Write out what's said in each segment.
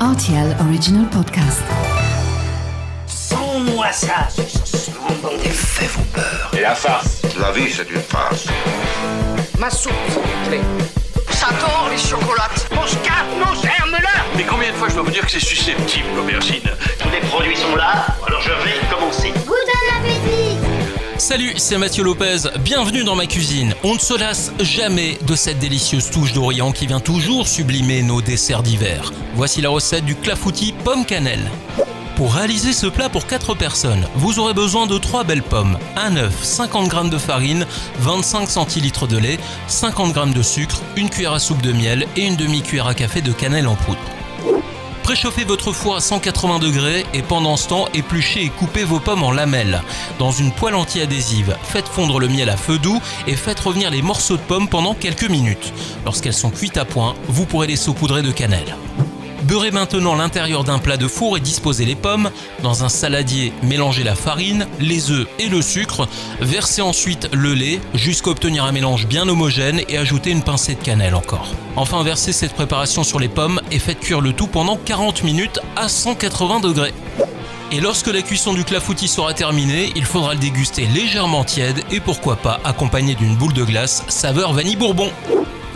RTL Original Podcast. Sans-moi ça, ce bon Les faits vont peur. Et la farce La vie, c'est une farce. Ma soupe, s'il vous plaît. Ça tord, les chocolates. Mon scarpe, mon germe-là Mais combien de fois je dois vous dire que c'est susceptible, l'aubergine? Tous les produits sont là, alors je. Salut, c'est Mathieu Lopez, bienvenue dans ma cuisine. On ne se lasse jamais de cette délicieuse touche d'Orient qui vient toujours sublimer nos desserts d'hiver. Voici la recette du clafoutis pomme cannelle. Pour réaliser ce plat pour 4 personnes, vous aurez besoin de 3 belles pommes, un œuf, 50 g de farine, 25 centilitres de lait, 50 g de sucre, une cuillère à soupe de miel et une demi-cuillère à café de cannelle en poudre. Préchauffez votre four à 180 degrés et pendant ce temps, épluchez et coupez vos pommes en lamelles. Dans une poêle anti-adhésive, faites fondre le miel à feu doux et faites revenir les morceaux de pommes pendant quelques minutes. Lorsqu'elles sont cuites à point, vous pourrez les saupoudrer de cannelle. Beurrez maintenant l'intérieur d'un plat de four et disposez les pommes. Dans un saladier, mélangez la farine, les œufs et le sucre. Versez ensuite le lait jusqu'à obtenir un mélange bien homogène et ajoutez une pincée de cannelle encore. Enfin, versez cette préparation sur les pommes et faites cuire le tout pendant 40 minutes à 180 degrés. Et lorsque la cuisson du clafoutis sera terminée, il faudra le déguster légèrement tiède et pourquoi pas accompagné d'une boule de glace saveur vanille bourbon.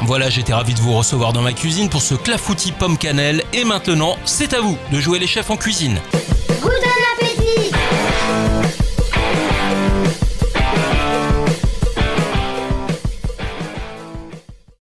Voilà, j'étais ravi de vous recevoir dans ma cuisine pour ce clafoutis pomme cannelle et maintenant, c'est à vous de jouer les chefs en cuisine.